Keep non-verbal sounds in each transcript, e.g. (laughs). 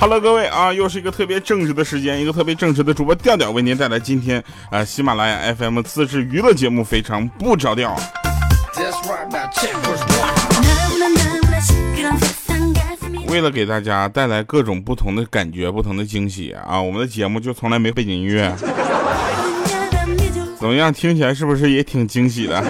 Hello，各位啊，又是一个特别正直的时间，一个特别正直的主播调调为您带来今天啊喜马拉雅 FM 自制娱乐节目，非常不着调。为了给大家带来各种不同的感觉、不同的惊喜啊，我们的节目就从来没背景音乐。(laughs) 怎么样？听起来是不是也挺惊喜的？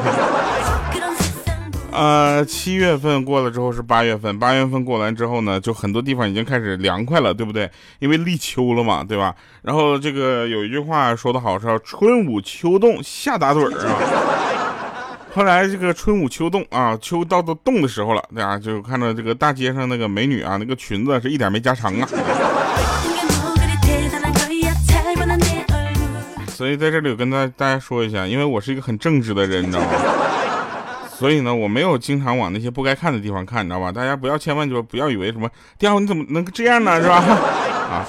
呃，七月份过了之后是八月份，八月份过完之后呢，就很多地方已经开始凉快了，对不对？因为立秋了嘛，对吧？然后这个有一句话说的好，是春捂秋冻夏打盹儿啊。后来这个春捂秋冻啊，秋到都冻的时候了，对啊，就看到这个大街上那个美女啊，那个裙子是一点没加长啊。所以在这里跟大大家说一下，因为我是一个很正直的人，你知道吗？所以呢，我没有经常往那些不该看的地方看，你知道吧？大家不要千万就不要以为什么，第二你怎么能这样呢，(laughs) 是吧？(laughs) 啊，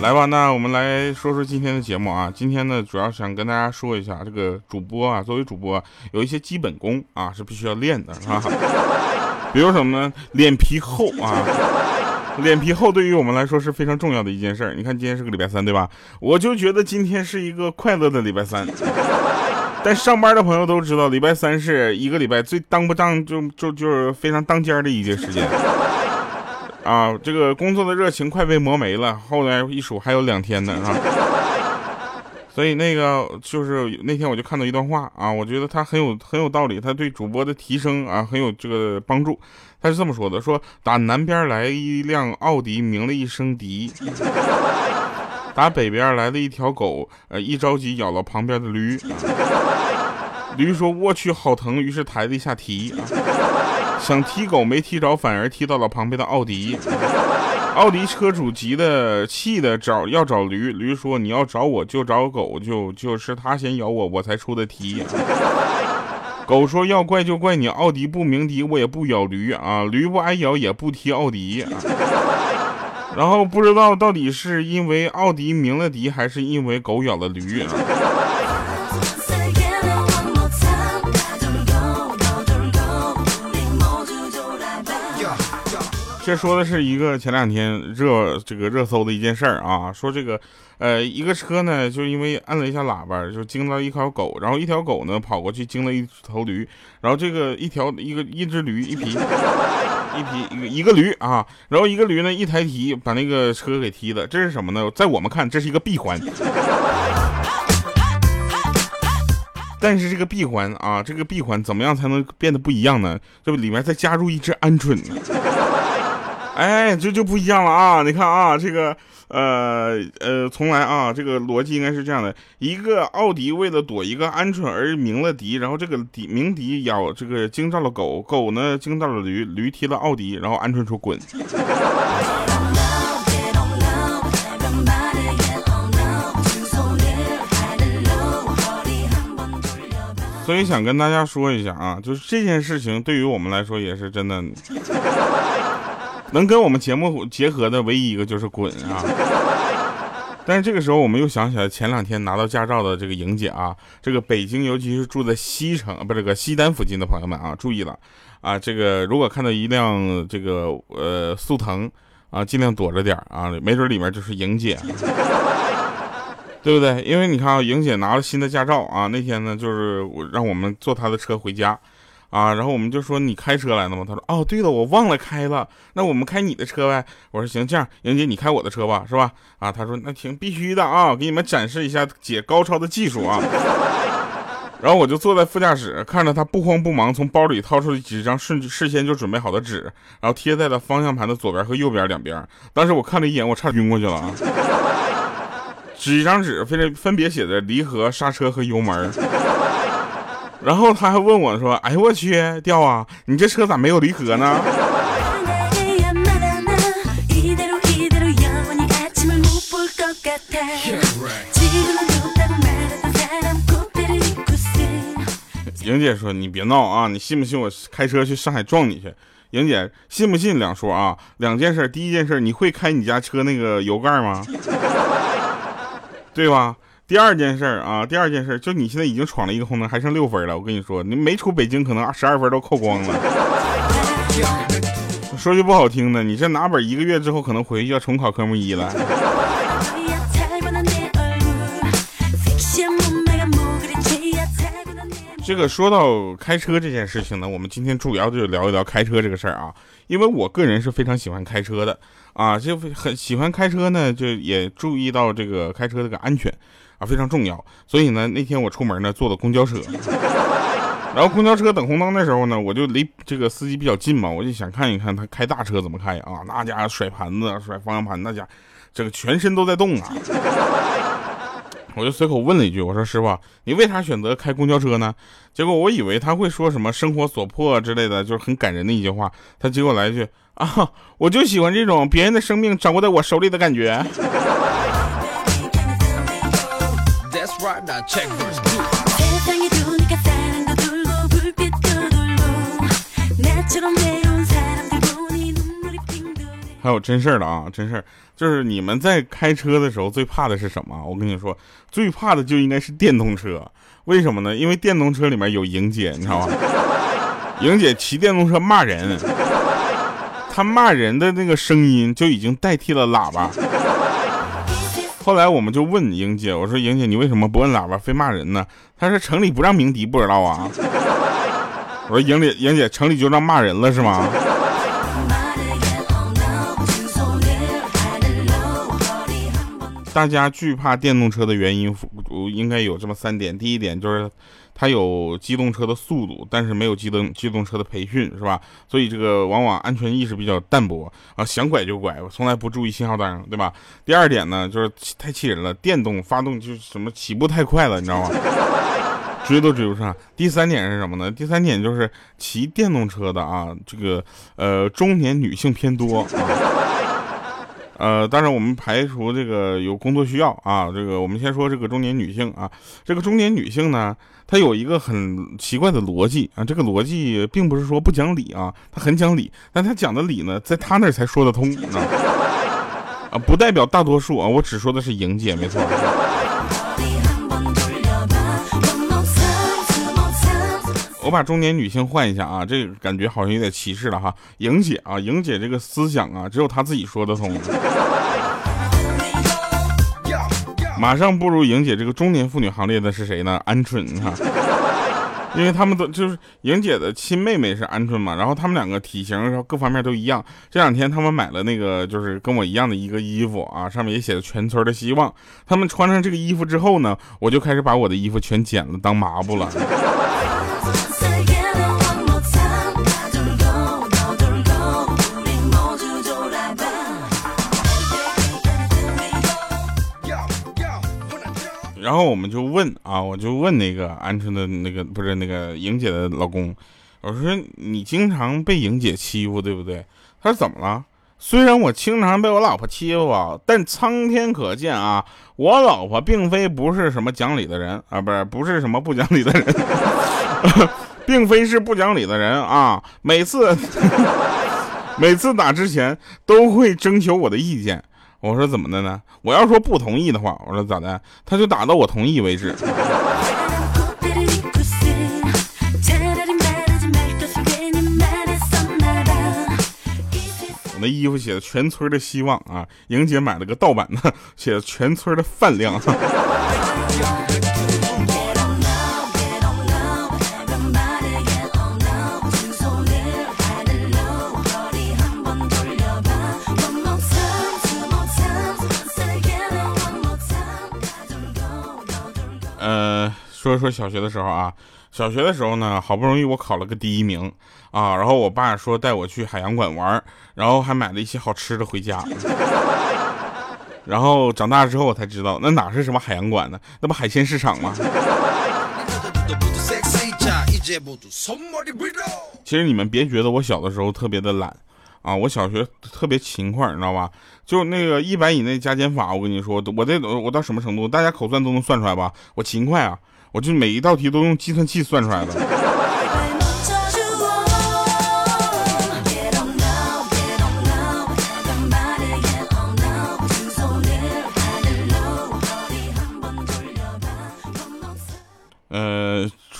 来吧，那我们来说说今天的节目啊。今天呢，主要想跟大家说一下，这个主播啊，作为主播，有一些基本功啊是必须要练的，是吧？(laughs) 比如什么呢？脸皮厚啊。脸皮厚对于我们来说是非常重要的一件事儿。你看今天是个礼拜三，对吧？我就觉得今天是一个快乐的礼拜三。但上班的朋友都知道，礼拜三是一个礼拜最当不当就就就是非常当尖的一节时间。啊，这个工作的热情快被磨没了。后来一数还有两天呢，啊。(laughs) 所以那个就是那天我就看到一段话啊，我觉得他很有很有道理，他对主播的提升啊很有这个帮助。他是这么说的：说打南边来一辆奥迪，鸣了一声笛；打北边来了一条狗，呃，一着急咬了旁边的驴。驴说：“我去，好疼！”于是抬了一下蹄，想踢狗没踢着，反而踢到了旁边的奥迪。奥迪车主急的、气的找要找驴，驴说：“你要找我就找狗，就就是他先咬我，我才出的题。”狗说：“要怪就怪你，奥迪不鸣笛，我也不咬驴啊，驴不挨咬也不踢奥迪。”啊然后不知道到底是因为奥迪鸣了笛，还是因为狗咬了驴啊。(laughs) 这说的是一个前两天热这个热搜的一件事儿啊，说这个呃一个车呢，就因为按了一下喇叭，就惊到一条狗，然后一条狗呢跑过去惊了一头驴，然后这个一条一个一只驴一匹一匹一个一个驴啊，然后一个驴呢一抬蹄把那个车给踢了，这是什么呢？在我们看这是一个闭环，但是这个闭环啊，这个闭环怎么样才能变得不一样呢？这不里面再加入一只鹌鹑？哎，这就不一样了啊！你看啊，这个，呃呃，从来啊，这个逻辑应该是这样的：一个奥迪为了躲一个鹌鹑而鸣了笛，然后这个笛鸣笛咬这个惊到了狗，狗呢惊到了驴，驴踢了奥迪，然后鹌鹑说滚。所以想跟大家说一下啊，就是这件事情对于我们来说也是真的。能跟我们节目结合的唯一一个就是滚啊！(laughs) 但是这个时候我们又想起来前两天拿到驾照的这个莹姐啊，这个北京尤其是住在西城不是这个西单附近的朋友们啊，注意了啊！这个如果看到一辆这个呃速腾啊，尽量躲着点啊，没准里面就是莹姐，(laughs) 对不对？因为你看啊，莹姐拿了新的驾照啊，那天呢就是我让我们坐她的车回家。啊，然后我们就说你开车来的吗？他说哦，对了，我忘了开了，那我们开你的车呗。我说行，这样，莹姐你开我的车吧，是吧？啊，他说那行，必须的啊，给你们展示一下姐高超的技术啊。然后我就坐在副驾驶，看着他不慌不忙从包里掏出几张顺事先就准备好的纸，然后贴在了方向盘的左边和右边两边。当时我看了一眼，我差点晕过去了啊。(laughs) 几张纸分分别写着离合、刹车和油门。然后他还问我说：“哎呦我去，掉啊！你这车咋没有离合呢？”莹姐说：“你别闹啊！你信不信我开车去上海撞你去？”莹姐信不信两说啊？两件事，第一件事，你会开你家车那个油盖吗？(laughs) 对吧？第二件事啊，第二件事，就你现在已经闯了一个红灯，还剩六分了。我跟你说，你没出北京，可能十二分都扣光了。说句不好听的，你这拿本一个月之后可能回去要重考科目一了。这个说到开车这件事情呢，我们今天主要就聊一聊开车这个事儿啊，因为我个人是非常喜欢开车的啊，就很喜欢开车呢，就也注意到这个开车这个安全啊非常重要，所以呢那天我出门呢坐的公交车，然后公交车等红灯的时候呢，我就离这个司机比较近嘛，我就想看一看他开大车怎么开啊，那家伙甩盘子甩方向盘，那家这个全身都在动啊。我就随口问了一句：“我说师傅，你为啥选择开公交车呢？”结果我以为他会说什么“生活所迫”之类的，就是很感人的一句话。他结果来一句：“啊，我就喜欢这种别人的生命掌握在我手里的感觉。”还有真事儿了啊，真事儿，就是你们在开车的时候最怕的是什么？我跟你说，最怕的就应该是电动车。为什么呢？因为电动车里面有莹姐，你知道吗？莹姐骑电动车骂人，她骂人的那个声音就已经代替了喇叭。后来我们就问莹姐，我说莹姐，你为什么不摁喇叭，非骂人呢？她说城里不让鸣笛，不知道啊。我说莹姐，莹姐，城里就让骂人了是吗？大家惧怕电动车的原因，应该有这么三点。第一点就是它有机动车的速度，但是没有机动机动车的培训，是吧？所以这个往往安全意识比较淡薄啊，想拐就拐，从来不注意信号灯，对吧？第二点呢，就是太气人了，电动发动就是什么起步太快了，你知道吗？追都追不上。第三点是什么呢？第三点就是骑电动车的啊，这个呃中年女性偏多。啊呃，当然我们排除这个有工作需要啊，这个我们先说这个中年女性啊，这个中年女性呢，她有一个很奇怪的逻辑啊，这个逻辑并不是说不讲理啊，她很讲理，但她讲的理呢，在她那儿才说得通啊，(laughs) 啊，不代表大多数啊，我只说的是莹姐，没错。我把中年女性换一下啊，这个感觉好像有点歧视了哈。莹姐啊，莹姐这个思想啊，只有她自己说得通。马上步入莹姐这个中年妇女行列的是谁呢？鹌鹑哈，因为他们都就是莹姐的亲妹妹是鹌鹑嘛，然后他们两个体型然后各方面都一样。这两天他们买了那个就是跟我一样的一个衣服啊，上面也写着全村的希望。他们穿上这个衣服之后呢，我就开始把我的衣服全剪了当抹布了。然后我们就问啊，我就问那个鹌鹑的那个不是那个莹姐的老公，我说你经常被莹姐欺负对不对？他说怎么了？虽然我经常被我老婆欺负啊，但苍天可见啊，我老婆并非不是什么讲理的人啊，不是不是什么不讲理的人，(laughs) 并非是不讲理的人啊，每次 (laughs) 每次打之前都会征求我的意见。我说怎么的呢？我要说不同意的话，我说咋的？他就打到我同意为止。我那衣服写的全村的希望啊，莹姐买了个盗版的，写的全村的饭量。呃，说说小学的时候啊，小学的时候呢，好不容易我考了个第一名啊，然后我爸说带我去海洋馆玩，然后还买了一些好吃的回家。(laughs) 然后长大之后我才知道，那哪是什么海洋馆呢？那不海鲜市场吗？(laughs) 其实你们别觉得我小的时候特别的懒啊，我小学特别勤快，你知道吧？就那个一百以内加减法，我跟你说，我这我到什么程度？大家口算都能算出来吧？我勤快啊，我就每一道题都用计算器算出来的。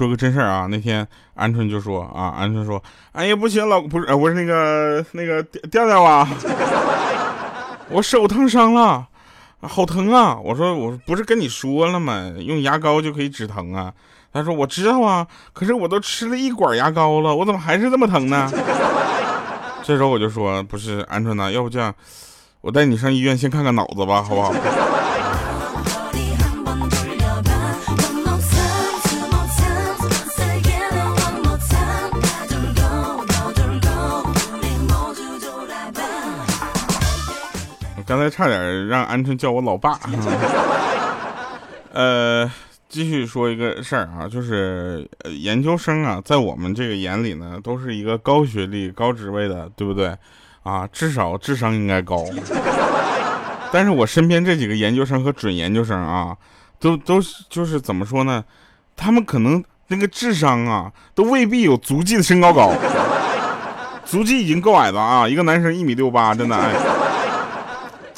说个真事儿啊，那天鹌鹑就说啊，鹌鹑说，哎呀不行，老不是，我是那个那个调调啊，(laughs) 我手烫伤了，好疼啊！我说我不是跟你说了吗？用牙膏就可以止疼啊。他说我知道啊，可是我都吃了一管牙膏了，我怎么还是这么疼呢？(laughs) 这时候我就说，不是鹌鹑呐，要不这样，我带你上医院先看看脑子吧，好不好？刚才差点让鹌鹑叫我老爸。(laughs) 呃，继续说一个事儿啊，就是研究生啊，在我们这个眼里呢，都是一个高学历、高职位的，对不对？啊，至少智商应该高。但是我身边这几个研究生和准研究生啊，都都就是怎么说呢？他们可能那个智商啊，都未必有足迹的身高高。足迹已经够矮了啊，一个男生一米六八，真的哎。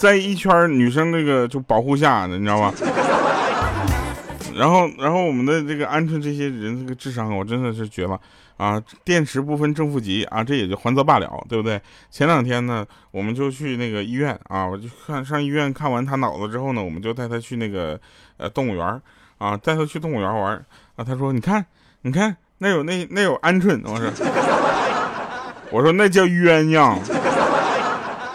在一圈女生那个就保护下的，你知道吧？(laughs) 然后，然后我们的这个鹌鹑这些人这个智商，我真的是绝了啊！电池不分正负极啊，这也就还则罢了，对不对？前两天呢，我们就去那个医院啊，我就看上医院看完他脑子之后呢，我们就带他去那个呃动物园啊，带他去动物园玩啊。他说：“你看，你看，那有那那有鹌鹑。”我说：“ (laughs) 我说那叫鸳鸯。”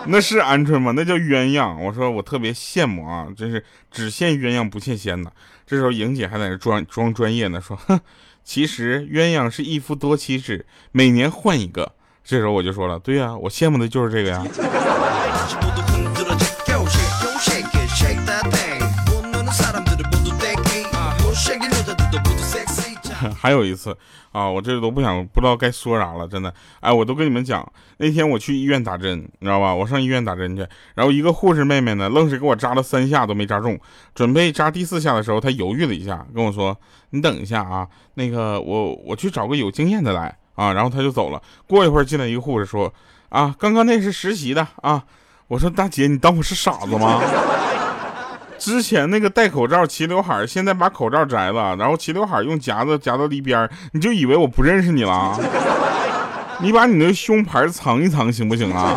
(laughs) 那是鹌鹑吗？那叫鸳鸯。我说我特别羡慕啊，真是只羡鸳鸯不羡仙呢。这时候莹姐还在那装装专业呢，说 (laughs) 哼，其实鸳鸯是一夫多妻制，每年换一个。这时候我就说了，对呀，我羡慕的就是这个呀。还有一次啊，我这都不想不知道该说啥了，真的，哎，我都跟你们讲，那天我去医院打针，你知道吧？我上医院打针去，然后一个护士妹妹呢，愣是给我扎了三下都没扎中，准备扎第四下的时候，她犹豫了一下，跟我说：“你等一下啊，那个我我去找个有经验的来啊。”然后她就走了。过一会儿进来一个护士说：“啊，刚刚那是实习的啊。”我说：“大姐，你当我是傻子吗？”之前那个戴口罩齐刘海，现在把口罩摘了，然后齐刘海用夹子夹到一边，你就以为我不认识你了？你把你那胸牌藏一藏行不行啊？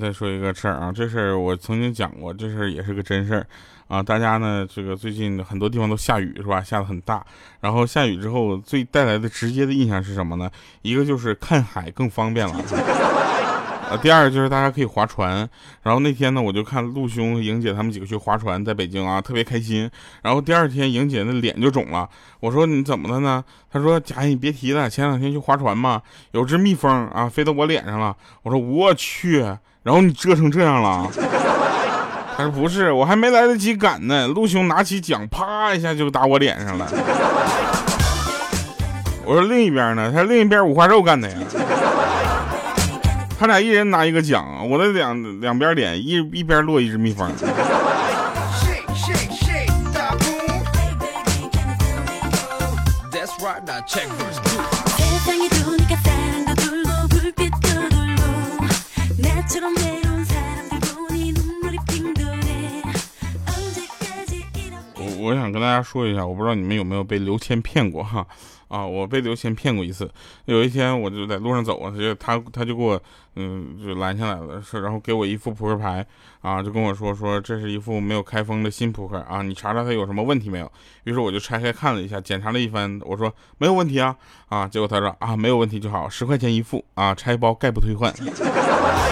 再说一个事儿啊，这事儿我曾经讲过，这事儿也是个真事儿啊。大家呢，这个最近很多地方都下雨是吧？下的很大，然后下雨之后最带来的直接的印象是什么呢？一个就是看海更方便了，啊，第二就是大家可以划船。然后那天呢，我就看陆兄、莹姐他们几个去划船，在北京啊，特别开心。然后第二天，莹姐那脸就肿了。我说你怎么了呢？她说：“佳你别提了，前两天去划船嘛，有只蜜蜂啊飞到我脸上了。”我说：“我去。”然后你折成这样了，(laughs) 他说不是，我还没来得及赶呢，陆兄拿起桨，啪一下就打我脸上了。我说另一边呢？他说另一边五花肉干的呀。他俩一人拿一个桨，我的两两边脸一一边落一只蜜蜂。跟大家说一下，我不知道你们有没有被刘谦骗过哈啊！我被刘谦骗过一次。有一天我就在路上走啊，他就他他就给我嗯就拦下来了，说然后给我一副扑克牌啊，就跟我说说这是一副没有开封的新扑克啊，你查查它有什么问题没有？于是我就拆开看了一下，检查了一番，我说没有问题啊啊！结果他说啊没有问题就好，十块钱一副啊，拆包概不退换。(laughs)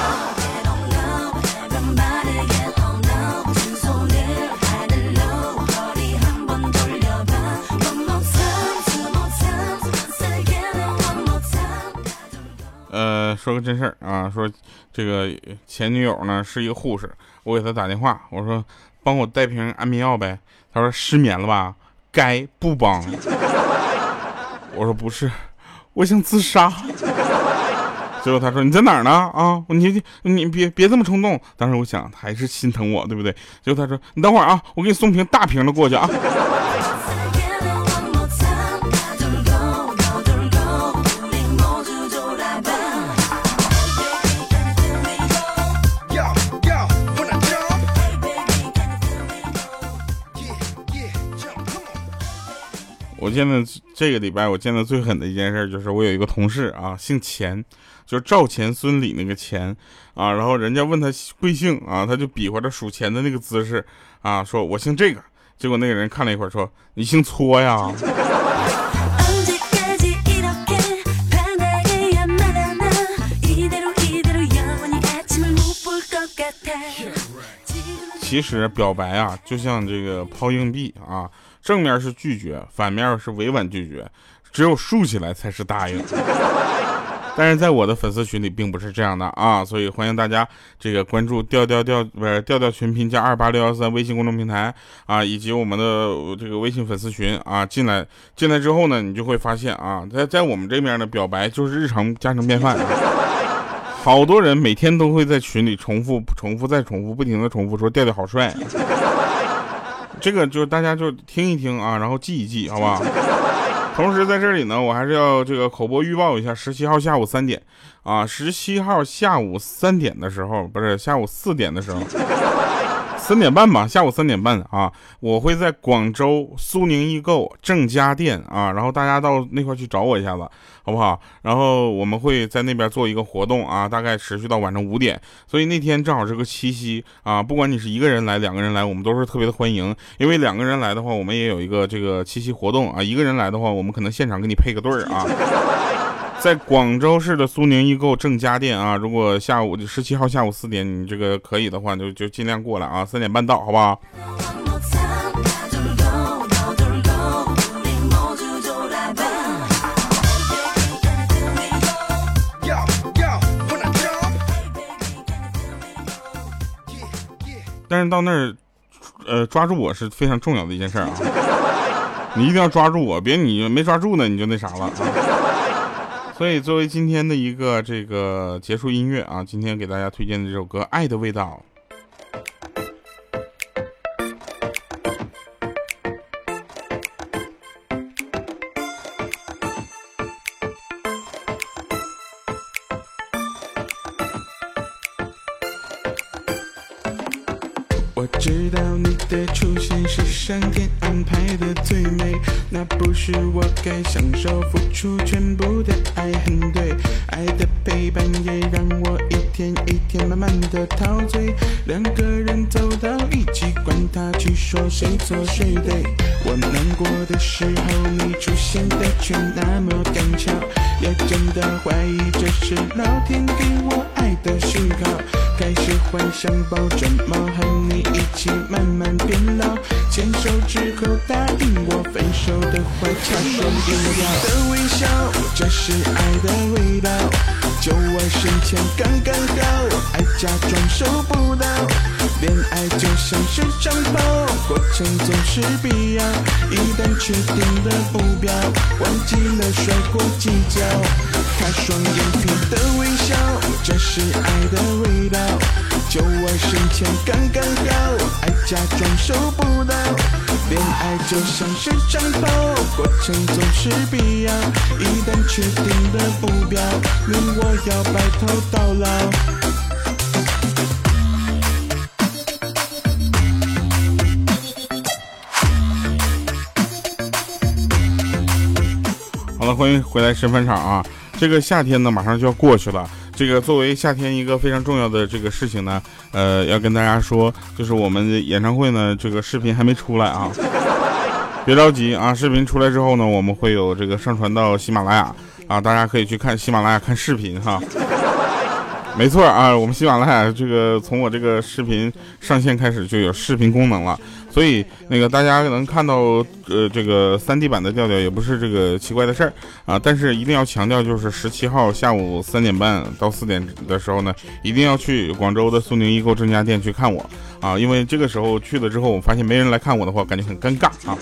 说个真事儿啊，说这个前女友呢是一个护士，我给她打电话，我说帮我带瓶安眠药呗，她说失眠了吧，该不帮。我说不是，我想自杀。最后他说你在哪儿呢？啊，你你你别别这么冲动。当时我想还是心疼我，对不对？最后他说你等会儿啊，我给你送瓶大瓶的过去啊。我见的这个礼拜，我见的最狠的一件事就是，我有一个同事啊，姓钱，就是赵钱孙李那个钱啊。然后人家问他贵姓啊，他就比划着数钱的那个姿势啊，说我姓这个。结果那个人看了一会儿，说你姓搓呀。(laughs) 其实表白啊，就像这个抛硬币啊。正面是拒绝，反面是委婉拒绝，只有竖起来才是答应。(laughs) 但是在我的粉丝群里并不是这样的啊，所以欢迎大家这个关注调调调不是调调群拼加二八六幺三微信公众平台啊，以及我们的这个微信粉丝群啊，进来进来之后呢，你就会发现啊，在在我们这边的表白就是日常家常便饭，好多人每天都会在群里重复重复再重复，不停的重复说调调好帅。这个就大家就听一听啊，然后记一记，好不好？同时在这里呢，我还是要这个口播预报一下，十七号下午三点啊，十七号下午三点的时候，不是下午四点的时候。三点半吧，下午三点半啊，我会在广州苏宁易购正佳店啊，然后大家到那块去找我一下子，好不好？然后我们会在那边做一个活动啊，大概持续到晚上五点，所以那天正好是个七夕啊，不管你是一个人来，两个人来，我们都是特别的欢迎，因为两个人来的话，我们也有一个这个七夕活动啊，一个人来的话，我们可能现场给你配个对儿啊。在广州市的苏宁易购正佳店啊，如果下午十七号下午四点你这个可以的话，就就尽量过来啊，三点半到，好不好？但是到那儿，呃，抓住我是非常重要的一件事啊，你一定要抓住我，别你没抓住呢，你就那啥了啊。所以，作为今天的一个这个结束音乐啊，今天给大家推荐的这首歌《爱的味道》。我知道你的出现是上天安排的最美，那不是我该享受付出全部的爱，很对。爱的陪伴也让我一天一天慢慢的陶醉，两个人走到一起，管他去说谁错谁对。我难过的时候，你出现的却那么刚巧，也真的怀疑这是老天给我爱的讯号。开始幻想抱着猫和你一起慢慢变老，牵手之后答应我分手的话，掐双眼的微笑，这是爱的味道。就我身前刚刚好，爱假装收不到。恋爱就像是长跑，过程总是必要。一旦确定了目标，忘记了摔过几跤。他双眼皮的微笑，这是爱的味道。就我身前刚刚好，爱假装收不到。恋爱就像是长跑，过程总是必要。一旦确定了目标，你我要白头到老。好了，欢迎回来神返场啊！这个夏天呢，马上就要过去了。这个作为夏天一个非常重要的这个事情呢，呃，要跟大家说，就是我们演唱会呢，这个视频还没出来啊，别着急啊，视频出来之后呢，我们会有这个上传到喜马拉雅啊，大家可以去看喜马拉雅看视频哈。没错啊，我们喜马拉雅这个从我这个视频上线开始就有视频功能了，所以那个大家能看到呃这个三 D 版的调调也不是这个奇怪的事儿啊，但是一定要强调就是十七号下午三点半到四点的时候呢，一定要去广州的苏宁易购正佳店去看我啊，因为这个时候去了之后，我发现没人来看我的话，感觉很尴尬啊。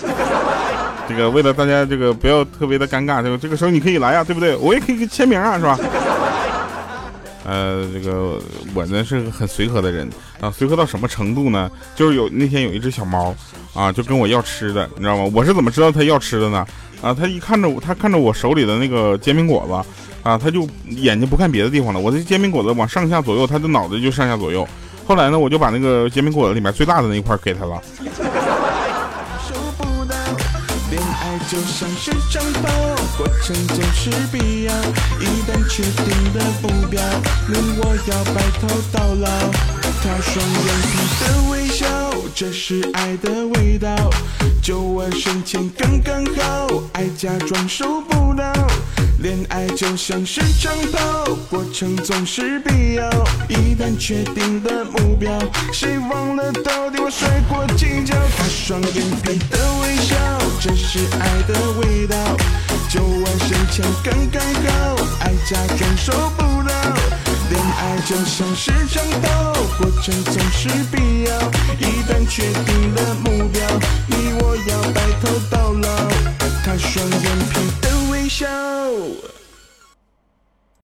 这个为了大家这个不要特别的尴尬，这个这个时候你可以来呀，对不对？我也可以签名啊，是吧？呃，这个我呢是个很随和的人啊，随和到什么程度呢？就是有那天有一只小猫啊，就跟我要吃的，你知道吗？我是怎么知道它要吃的呢？啊，它一看着我，它看着我手里的那个煎饼果子啊，它就眼睛不看别的地方了。我这煎饼果子往上下左右，它的脑袋就上下左右。后来呢，我就把那个煎饼果子里面最大的那一块给它了。就像是长跑，过程总是必要。一旦确定的目标，你我要白头到老。他双眼皮的微笑，这是爱的味道。就我身前刚刚好，爱假装收不到。恋爱就像是长跑，过程总是必要。一旦确定的目标，谁忘了到底我摔过几跤？他双眼皮的微笑，这是爱的味道。就我身前刚刚好，爱假装受不到。恋爱就像是长跑，过程总是必要。一旦确定了目标，你我要白头到老。他双眼皮的微笑。